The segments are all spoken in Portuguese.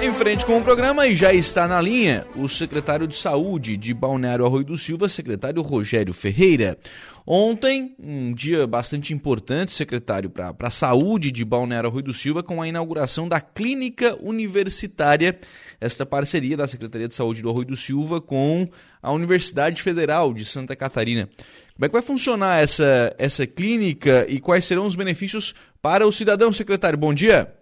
Em frente com o programa e já está na linha o secretário de Saúde de Balneário Arroio do Silva, secretário Rogério Ferreira. Ontem, um dia bastante importante, secretário, para a saúde de Balneário Arroio do Silva, com a inauguração da Clínica Universitária, esta parceria da Secretaria de Saúde do Arroio do Silva com a Universidade Federal de Santa Catarina. Como é que vai funcionar essa, essa clínica e quais serão os benefícios para o cidadão, secretário? Bom dia.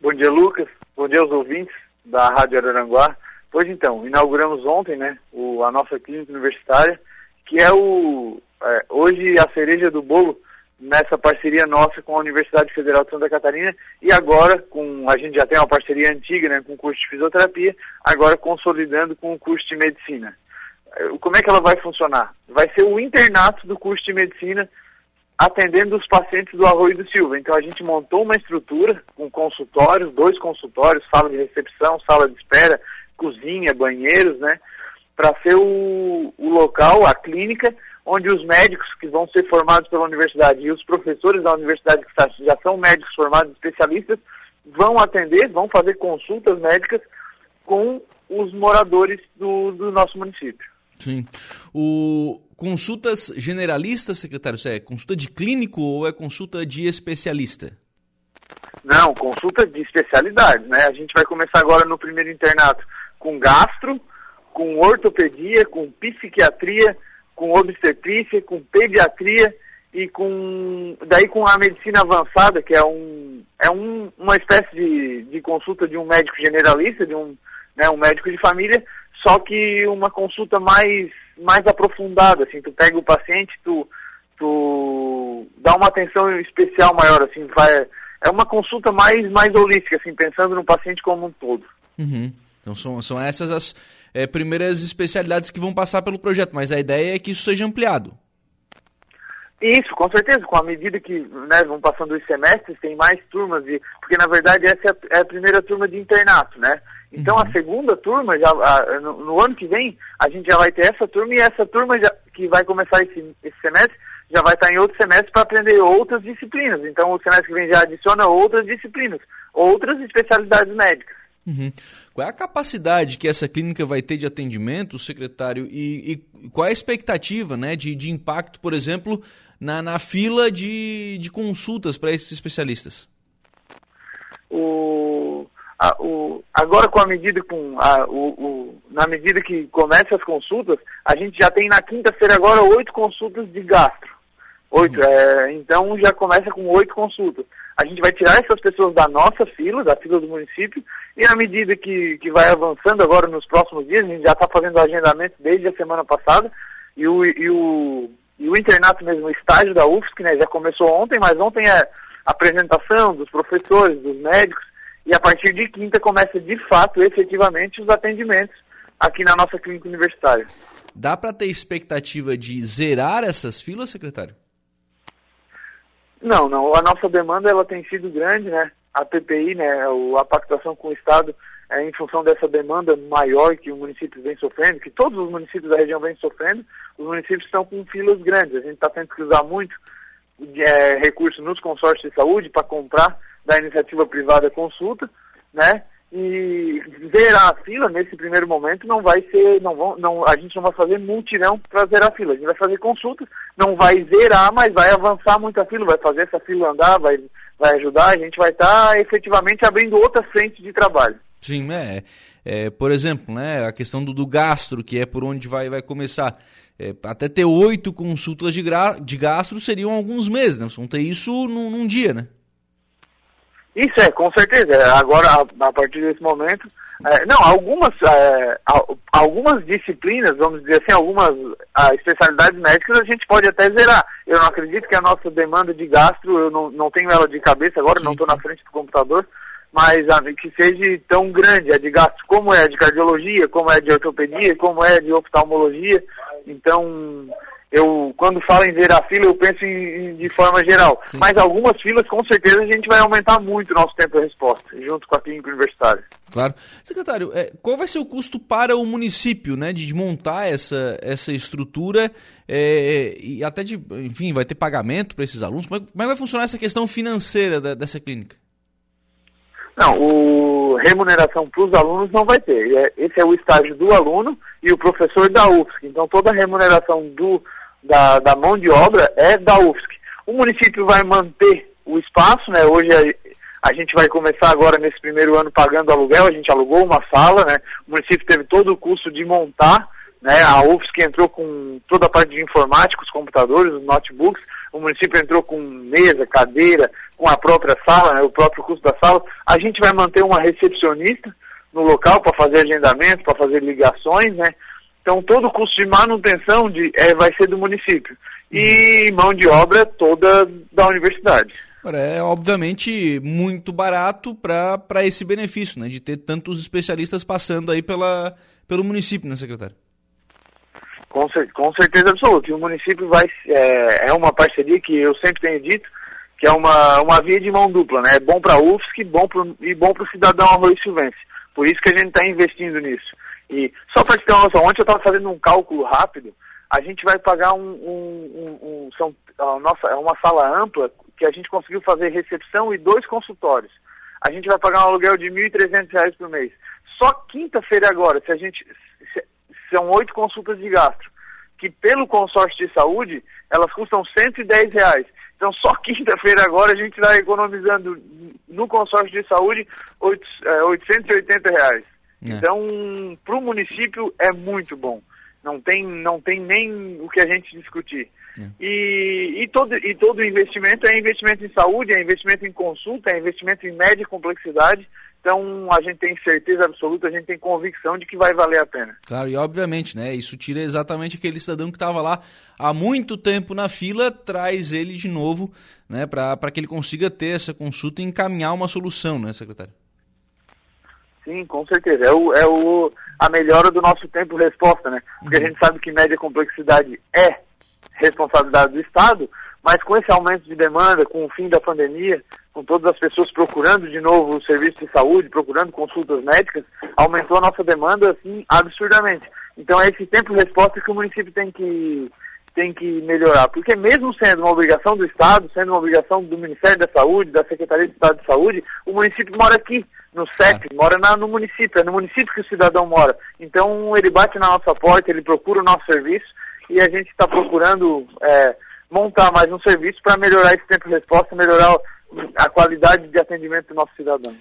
Bom dia, Lucas. Bom dia aos ouvintes da Rádio Araranguá. Pois então, inauguramos ontem né, o, a nossa clínica universitária, que é, o, é, hoje a cereja do bolo nessa parceria nossa com a Universidade Federal de Santa Catarina e agora com a gente já tem uma parceria antiga né, com o curso de fisioterapia, agora consolidando com o curso de medicina. É, como é que ela vai funcionar? Vai ser o internato do curso de medicina atendendo os pacientes do Arroio do Silva. Então a gente montou uma estrutura com consultórios, dois consultórios, sala de recepção, sala de espera, cozinha, banheiros, né? Para ser o, o local, a clínica, onde os médicos que vão ser formados pela universidade e os professores da universidade que já são médicos formados especialistas vão atender, vão fazer consultas médicas com os moradores do, do nosso município. Sim. O consultas generalistas, secretário, é consulta de clínico ou é consulta de especialista? Não, consulta de especialidade, né? A gente vai começar agora no primeiro internato com gastro, com ortopedia, com psiquiatria, com obstetrícia, com pediatria e com daí com a medicina avançada, que é um é um, uma espécie de, de consulta de um médico generalista, de um, né, um médico de família, só que uma consulta mais, mais aprofundada, assim, tu pega o paciente, tu, tu dá uma atenção especial maior, assim, vai, é uma consulta mais, mais holística, assim, pensando no paciente como um todo. Uhum. Então são, são essas as é, primeiras especialidades que vão passar pelo projeto, mas a ideia é que isso seja ampliado. Isso, com certeza, com a medida que né, vão passando os semestres, tem mais turmas, e, porque na verdade essa é a, é a primeira turma de internato, né? Então uhum. a segunda turma, já, a, no, no, ano que vem, a gente já vai ter essa turma e essa turma já, que vai começar esse, esse semestre já vai estar em outro semestre para aprender outras disciplinas. Então o semestre que vem já adiciona outras disciplinas, outras especialidades médicas. Uhum. Qual é a capacidade que essa clínica vai ter de atendimento, secretário, e, e qual é a expectativa né, de, de impacto, por exemplo, na, na fila de, de consultas para esses especialistas? O a, o, agora com a medida com a, o, o, na medida que começam as consultas, a gente já tem na quinta-feira agora oito consultas de gastro. Oito, uhum. é, então já começa com oito consultas. A gente vai tirar essas pessoas da nossa fila, da fila do município, e à medida que, que vai avançando agora nos próximos dias, a gente já está fazendo agendamento desde a semana passada, e o, e o, e o internato mesmo, o estágio da UFSC, né, já começou ontem, mas ontem é apresentação dos professores, dos médicos, e a partir de quinta começa de fato, efetivamente, os atendimentos aqui na nossa clínica universitária. Dá para ter expectativa de zerar essas filas, secretário? Não, não. A nossa demanda ela tem sido grande, né? A PPI, né, a pactuação com o Estado, é, em função dessa demanda maior que o município vem sofrendo, que todos os municípios da região vêm sofrendo, os municípios estão com filas grandes. A gente está tendo que usar muito é, recursos nos consórcios de saúde para comprar da iniciativa privada consulta, né? E zerar a fila nesse primeiro momento não vai ser, não vão, não, a gente não vai fazer multirão para zerar a fila. A gente vai fazer consultas, não vai zerar, mas vai avançar muito a fila, vai fazer essa fila andar, vai, vai ajudar, a gente vai estar tá, efetivamente abrindo outra frente de trabalho. Sim, é, é, por exemplo, né, a questão do, do gastro, que é por onde vai, vai começar. É, até ter oito consultas de, gra, de gastro seriam alguns meses, né? Vão ter isso num, num dia, né? Isso é, com certeza. Agora, a, a partir desse momento, é, não, algumas, é, algumas disciplinas, vamos dizer assim, algumas a, especialidades médicas a gente pode até zerar. Eu não acredito que a nossa demanda de gastro, eu não, não tenho ela de cabeça agora, Sim. não estou na frente do computador, mas a, que seja tão grande, a de gastro como é de cardiologia, como é de ortopedia, como é de oftalmologia. Então, eu quando falo em zerar fila, eu penso em, em, de forma geral. Sim. Mas algumas filas, com certeza, a gente vai aumentar muito o nosso tempo de resposta, junto com a clínica universitária. Claro. Secretário, é, qual vai ser o custo para o município, né, de montar essa, essa estrutura é, e até de, enfim, vai ter pagamento para esses alunos? Como é, como é, que vai funcionar essa questão financeira da, dessa clínica? Não, o remuneração para os alunos não vai ter. É, esse é o estágio do aluno e o professor da UFSC. Então toda a remuneração do, da, da mão de obra é da UFSC. O município vai manter o espaço, né? Hoje a, a gente vai começar agora nesse primeiro ano pagando aluguel, a gente alugou uma sala, né? O município teve todo o custo de montar, né? A UFSC entrou com toda a parte de informática, os computadores, os notebooks, o município entrou com mesa, cadeira, com a própria sala, né, o próprio custo da sala. A gente vai manter uma recepcionista no local para fazer agendamento, para fazer ligações, né? Então todo o custo de manutenção de, é, vai ser do município. E mão de obra toda da universidade. É obviamente muito barato para esse benefício, né? De ter tantos especialistas passando aí pela, pelo município, né, secretário? Com, com certeza absoluta. E o município vai. É, é uma parceria que eu sempre tenho dito, que é uma, uma via de mão dupla, né? É bom para a UFSC bom pro, e bom para o cidadão Arroio Silvense. Por isso que a gente está investindo nisso. E só para te ter uma noção, ontem eu estava fazendo um cálculo rápido, a gente vai pagar um, um, um, um são, nossa, é uma sala ampla que a gente conseguiu fazer recepção e dois consultórios. A gente vai pagar um aluguel de R$ 1.300 por mês. Só quinta-feira agora, se a gente se, são oito consultas de gastro, que pelo consórcio de saúde, elas custam 110 reais. Então, só quinta-feira agora a gente está economizando no consórcio de saúde 8, é, 880 reais. É. Então, para o município é muito bom. Não tem, não tem nem o que a gente discutir. É. E, e, todo, e todo investimento é investimento em saúde, é investimento em consulta, é investimento em média complexidade. Então a gente tem certeza absoluta, a gente tem convicção de que vai valer a pena. Claro, e obviamente, né? Isso tira exatamente aquele cidadão que estava lá há muito tempo na fila, traz ele de novo, né? Para que ele consiga ter essa consulta e encaminhar uma solução, né, secretário? Sim, com certeza. É, o, é o, a melhora do nosso tempo-resposta, né? Porque uhum. a gente sabe que média complexidade é responsabilidade do Estado, mas com esse aumento de demanda, com o fim da pandemia, com todas as pessoas procurando de novo o serviço de saúde, procurando consultas médicas, aumentou a nossa demanda assim absurdamente. Então é esse tempo resposta que o município tem que tem que melhorar, porque mesmo sendo uma obrigação do Estado, sendo uma obrigação do Ministério da Saúde, da Secretaria de Estado de Saúde, o município mora aqui, no CEP, é. mora na, no município, é no município que o cidadão mora. Então ele bate na nossa porta, ele procura o nosso serviço e a gente está procurando é, montar mais um serviço para melhorar esse tempo de resposta, melhorar a qualidade de atendimento do nosso cidadão.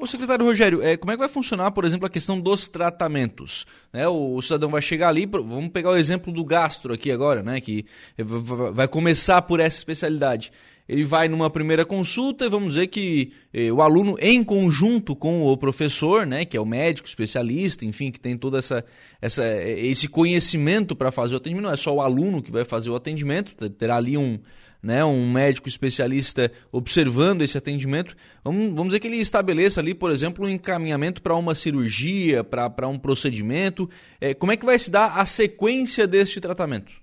O secretário Rogério, é, como é que vai funcionar, por exemplo, a questão dos tratamentos? Né, o, o, cidadão vai chegar ali, vamos pegar o exemplo do gastro aqui agora, né, que vai começar por essa especialidade ele vai numa primeira consulta e vamos dizer que eh, o aluno, em conjunto com o professor, né, que é o médico especialista, enfim, que tem todo essa, essa, esse conhecimento para fazer o atendimento, não é só o aluno que vai fazer o atendimento, terá ali um, né, um médico especialista observando esse atendimento. Vamos, vamos dizer que ele estabeleça ali, por exemplo, um encaminhamento para uma cirurgia, para um procedimento. É, como é que vai se dar a sequência deste tratamento?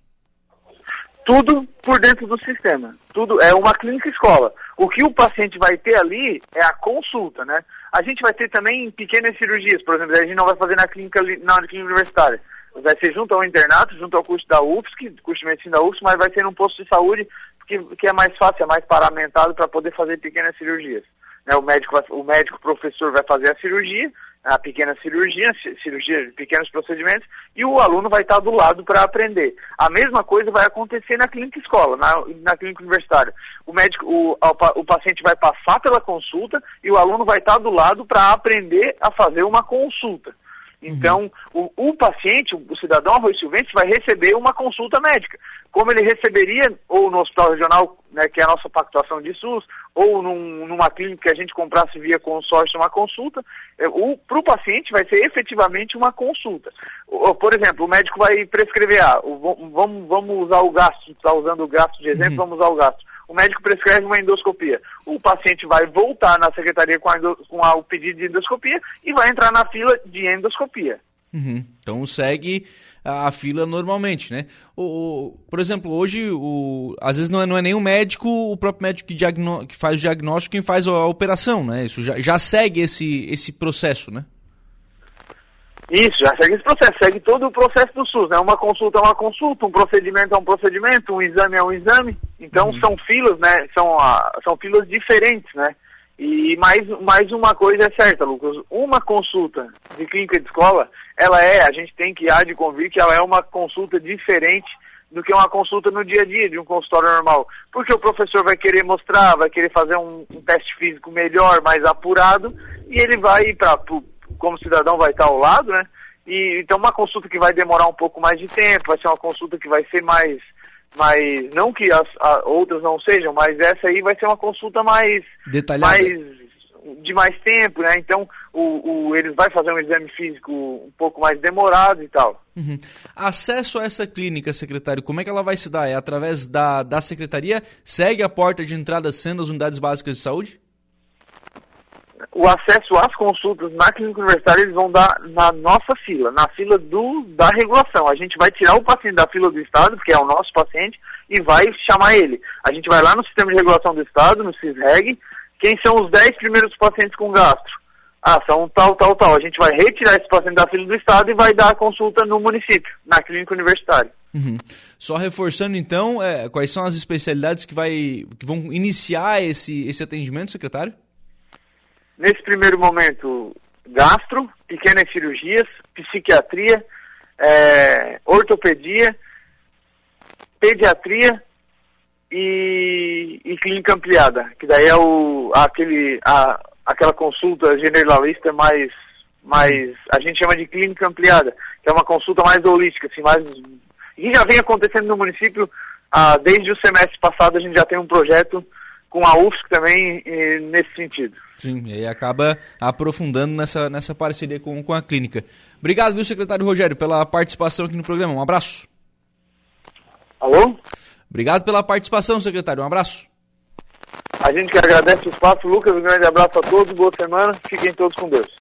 tudo por dentro do sistema. Tudo é uma clínica escola. O que o paciente vai ter ali é a consulta, né? A gente vai ter também pequenas cirurgias, por exemplo, a gente não vai fazer na clínica, na clínica universitária. Vai ser junto ao internato, junto ao curso da UFSC, curso de medicina da UFSC, mas vai ser num posto de saúde que, que é mais fácil, é mais paramentado para poder fazer pequenas cirurgias. Né? O, médico, o médico professor vai fazer a cirurgia, a pequena cirurgia, cirurgia de pequenos procedimentos, e o aluno vai estar do lado para aprender. A mesma coisa vai acontecer na clínica escola, na, na clínica universitária. O médico, o, o paciente vai passar pela consulta e o aluno vai estar do lado para aprender a fazer uma consulta. Então, uhum. o, o, paciente, o cidadão arroz silvestre, vai receber uma consulta médica, como ele receberia ou no hospital regional, né, que é a nossa pactuação de SUS, ou num, numa clínica que a gente comprasse via consórcio uma consulta, é, para o paciente vai ser efetivamente uma consulta. O, por exemplo, o médico vai prescrever, ah, vamos, vamos usar o gasto, está usando o gasto de exemplo, uhum. vamos usar o gasto o médico prescreve uma endoscopia. O paciente vai voltar na secretaria com, endo, com a, o pedido de endoscopia e vai entrar na fila de endoscopia. Uhum. Então segue a, fila normalmente, né? O, o, por exemplo, hoje, o, às vezes não é, não é nem o médico, o próprio médico que, diagno, que faz o diagnóstico, quem faz a, a operação, né? Isso já, já segue esse, esse processo, né? Isso, já segue esse processo, segue todo o processo do SUS, né? Uma consulta é uma consulta, um procedimento é um procedimento, um exame é um exame. Então uhum. são filas, né? São, uh, são filas diferentes, né? E mais, mais uma coisa é certa, Lucas, uma consulta de clínica de escola, ela é, a gente tem que há de convir que ela é uma consulta diferente do que uma consulta no dia a dia de um consultório normal. Porque o professor vai querer mostrar, vai querer fazer um, um teste físico melhor, mais apurado, e ele vai para como cidadão vai estar ao lado, né? E então uma consulta que vai demorar um pouco mais de tempo, vai ser uma consulta que vai ser mais mas não que as, as, outras não sejam, mas essa aí vai ser uma consulta mais detalhada, mais de mais tempo, né? Então o, o, eles vai fazer um exame físico um pouco mais demorado e tal. Uhum. Acesso a essa clínica, secretário, como é que ela vai se dar? É através da, da secretaria? Segue a porta de entrada sendo as unidades básicas de saúde? O acesso às consultas na clínica universitária eles vão dar na nossa fila, na fila do, da regulação. A gente vai tirar o paciente da fila do Estado, que é o nosso paciente, e vai chamar ele. A gente vai lá no sistema de regulação do Estado, no CISREG, quem são os 10 primeiros pacientes com gastro? Ah, são tal, tal, tal. A gente vai retirar esse paciente da fila do Estado e vai dar a consulta no município, na clínica universitária. Uhum. Só reforçando então, é, quais são as especialidades que, vai, que vão iniciar esse, esse atendimento, secretário? Nesse primeiro momento, gastro, pequenas cirurgias, psiquiatria, é, ortopedia, pediatria e, e, clínica ampliada, que daí é o, aquele, a, aquela consulta generalista mais, mais, a gente chama de clínica ampliada, que é uma consulta mais holística, assim, mais, e já vem acontecendo no município, ah, desde o semestre passado a gente já tem um projeto com a UFSC também nesse sentido. Sim, e aí acaba aprofundando nessa, nessa parceria com, com a clínica. Obrigado, viu, secretário Rogério, pela participação aqui no programa. Um abraço. Alô? Obrigado pela participação, secretário. Um abraço. A gente que agradece o espaço, Lucas. Um grande abraço a todos, boa semana. Fiquem todos com Deus.